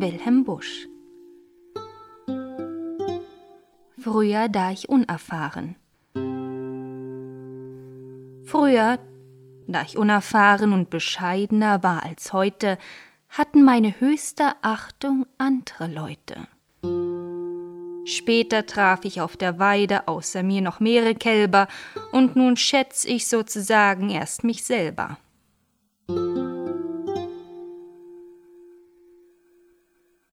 Wilhelm Busch Früher, da ich unerfahren. Früher, da ich unerfahren und bescheidener war als heute, hatten meine höchste Achtung andere Leute. Später traf ich auf der Weide außer mir noch mehrere Kälber, und nun schätz ich sozusagen erst mich selber.